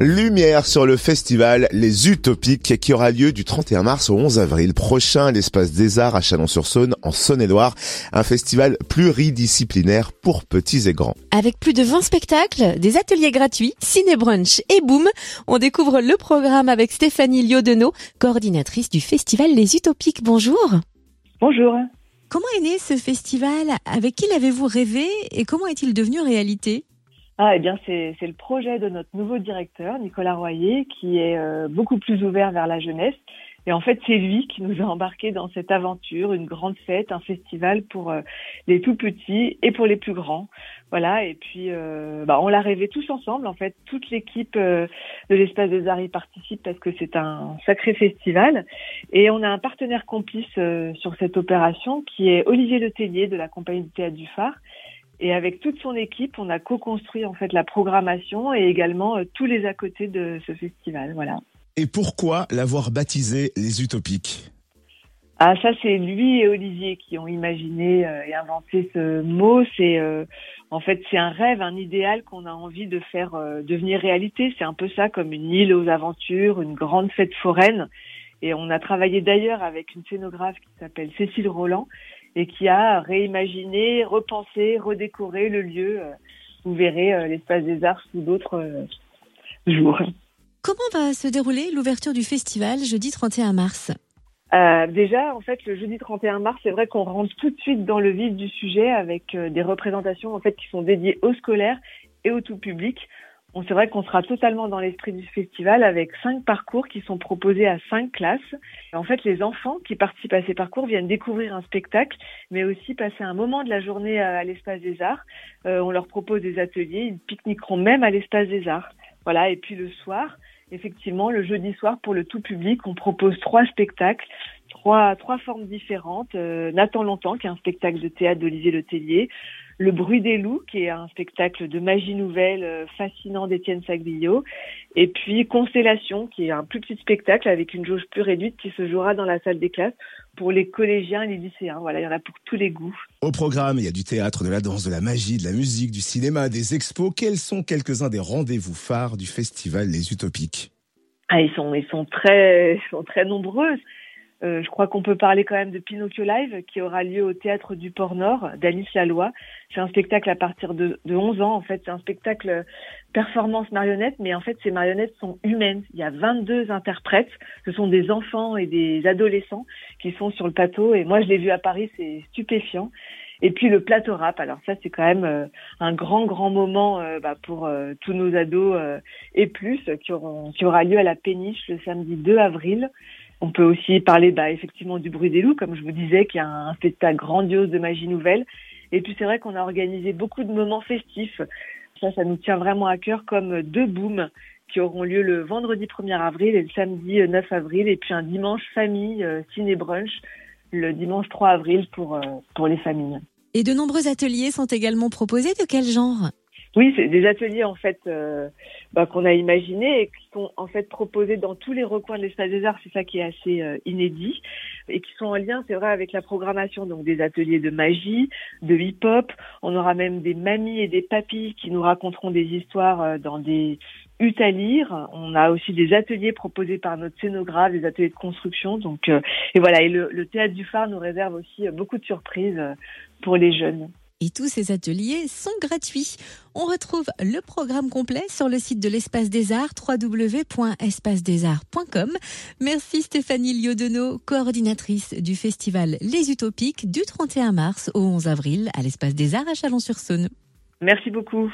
Lumière sur le festival Les Utopiques qui aura lieu du 31 mars au 11 avril prochain à l'espace des Arts à Chalon-sur-Saône en Saône-et-Loire, un festival pluridisciplinaire pour petits et grands. Avec plus de 20 spectacles, des ateliers gratuits, ciné-brunch et boom, on découvre le programme avec Stéphanie Liodenot, coordinatrice du festival Les Utopiques. Bonjour. Bonjour. Comment est né ce festival? Avec qui l'avez-vous rêvé? Et comment est-il devenu réalité? Ah, eh bien, c'est le projet de notre nouveau directeur, Nicolas Royer, qui est euh, beaucoup plus ouvert vers la jeunesse. Et en fait, c'est lui qui nous a embarqués dans cette aventure, une grande fête, un festival pour euh, les tout petits et pour les plus grands. Voilà. Et puis, euh, bah, on l'a rêvé tous ensemble. En fait, toute l'équipe de l'espace des arts y participe parce que c'est un sacré festival. Et on a un partenaire complice sur cette opération qui est Olivier Letellier de la compagnie de théâtre du Phare et avec toute son équipe, on a co-construit en fait la programmation et également euh, tous les à côté de ce festival. Voilà. Et pourquoi l'avoir baptisé les Utopiques? Ah ça c'est lui et Olivier qui ont imaginé euh, et inventé ce mot. C'est euh, en fait c'est un rêve, un idéal qu'on a envie de faire devenir réalité. C'est un peu ça comme une île aux aventures, une grande fête foraine. Et on a travaillé d'ailleurs avec une scénographe qui s'appelle Cécile Roland et qui a réimaginé, repensé, redécoré le lieu. Euh, vous verrez euh, l'espace des arts sous d'autres euh, jours. Comment va se dérouler l'ouverture du festival jeudi 31 mars euh, déjà, en fait, le jeudi 31 mars, c'est vrai qu'on rentre tout de suite dans le vif du sujet avec des représentations en fait qui sont dédiées aux scolaires et au tout public c'est vrai qu'on sera totalement dans l'esprit du festival avec cinq parcours qui sont proposés à cinq classes. en fait, les enfants qui participent à ces parcours viennent découvrir un spectacle, mais aussi passer un moment de la journée à, l'espace des arts. Euh, on leur propose des ateliers, ils pique-niqueront même à l'espace des arts. Voilà. Et puis le soir, effectivement, le jeudi soir pour le tout public, on propose trois spectacles, trois trois formes différentes. Euh, Nathan Longtemps, qui est un spectacle de théâtre d'Olivier Letellier, le bruit des loups, qui est un spectacle de magie nouvelle euh, fascinant d'Étienne Saglio. Et puis Constellation, qui est un plus petit spectacle avec une jauge plus réduite qui se jouera dans la salle des classes pour les collégiens et les lycéens. Voilà, il y en a pour tous les goûts. Au programme, il y a du théâtre, de la danse, de la magie, de la musique, du cinéma, des expos. Quels sont quelques-uns des rendez-vous phares du festival Les Utopiques? Ah, ils sont, ils sont très, ils sont très nombreux. Euh, je crois qu'on peut parler quand même de Pinocchio Live qui aura lieu au théâtre du Port Nord d'Alice Laloy. C'est un spectacle à partir de, de 11 ans en fait, c'est un spectacle performance marionnette mais en fait ces marionnettes sont humaines. Il y a 22 interprètes, ce sont des enfants et des adolescents qui sont sur le plateau et moi je l'ai vu à Paris, c'est stupéfiant. Et puis le plateau rap, alors ça c'est quand même euh, un grand grand moment euh, bah, pour tous nos ados et plus qui, auront, qui aura lieu à la Péniche le samedi 2 avril. On peut aussi parler bah, effectivement du bruit des loups, comme je vous disais, qui a un spectacle grandiose de magie nouvelle. Et puis c'est vrai qu'on a organisé beaucoup de moments festifs. Ça, ça nous tient vraiment à cœur, comme deux booms qui auront lieu le vendredi 1er avril et le samedi 9 avril, et puis un dimanche famille euh, ciné brunch le dimanche 3 avril pour, euh, pour les familles. Et de nombreux ateliers sont également proposés. De quel genre? Oui, c'est des ateliers en fait euh, bah, qu'on a imaginés et qui sont en fait proposés dans tous les recoins de l'espace des arts. C'est ça qui est assez euh, inédit et qui sont en lien, c'est vrai, avec la programmation. Donc des ateliers de magie, de hip-hop. On aura même des mamies et des papis qui nous raconteront des histoires euh, dans des huttes à lire. On a aussi des ateliers proposés par notre scénographe, des ateliers de construction. Donc et voilà. Et le, le théâtre du phare nous réserve aussi beaucoup de surprises pour les jeunes et tous ces ateliers sont gratuits. On retrouve le programme complet sur le site de l'Espace des Arts www.espacedesarts.com. Merci Stéphanie Liodenot, coordinatrice du festival Les Utopiques du 31 mars au 11 avril à l'Espace des Arts à Chalon-sur-Saône. Merci beaucoup.